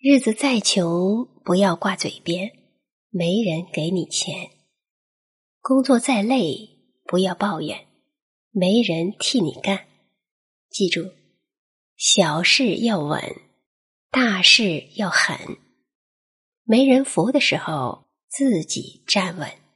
日子再穷不要挂嘴边没人给你钱。工作再累不要抱怨没人替你干。记住小事要稳大事要狠。没人扶的时候自己站稳。